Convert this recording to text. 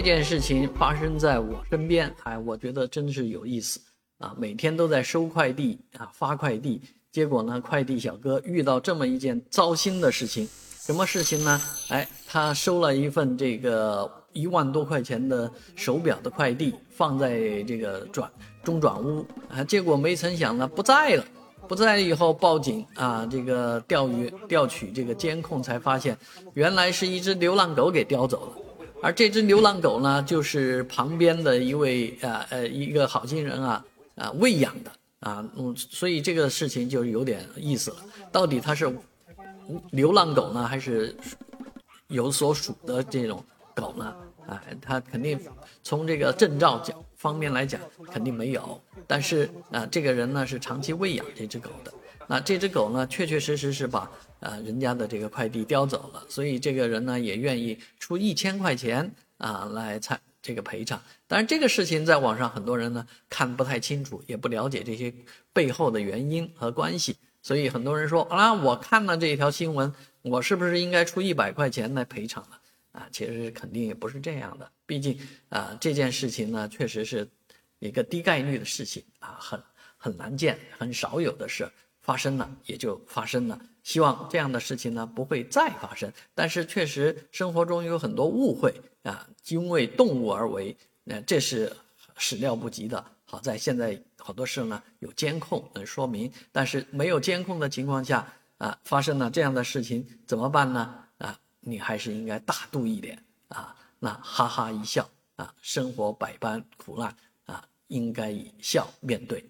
这件事情发生在我身边，哎，我觉得真是有意思啊！每天都在收快递啊，发快递，结果呢，快递小哥遇到这么一件糟心的事情，什么事情呢？哎，他收了一份这个一万多块钱的手表的快递，放在这个转中转屋啊，结果没曾想呢，不在了，不在了以后报警啊，这个调鱼调取这个监控才发现，原来是一只流浪狗给叼走了。而这只流浪狗呢，就是旁边的一位呃呃一个好心人啊啊喂养的啊，嗯，所以这个事情就有点意思了。到底它是流浪狗呢，还是有所属的这种狗呢？啊，它肯定从这个证照讲方面来讲肯定没有，但是啊，这个人呢是长期喂养这只狗的。那这只狗呢，确确实实是把呃人家的这个快递叼走了，所以这个人呢也愿意出一千块钱啊来参这个赔偿。当然这个事情在网上很多人呢看不太清楚，也不了解这些背后的原因和关系，所以很多人说啊，我看了这一条新闻，我是不是应该出一百块钱来赔偿呢？啊，其实肯定也不是这样的，毕竟啊这件事情呢确实是一个低概率的事情啊，很很难见，很少有的事。发生了也就发生了，希望这样的事情呢不会再发生。但是确实生活中有很多误会啊，因为动物而为，那这是始料不及的。好在现在好多事呢有监控能说明，但是没有监控的情况下啊，发生了这样的事情怎么办呢？啊，你还是应该大度一点啊，那哈哈一笑啊，生活百般苦难啊，应该以笑面对。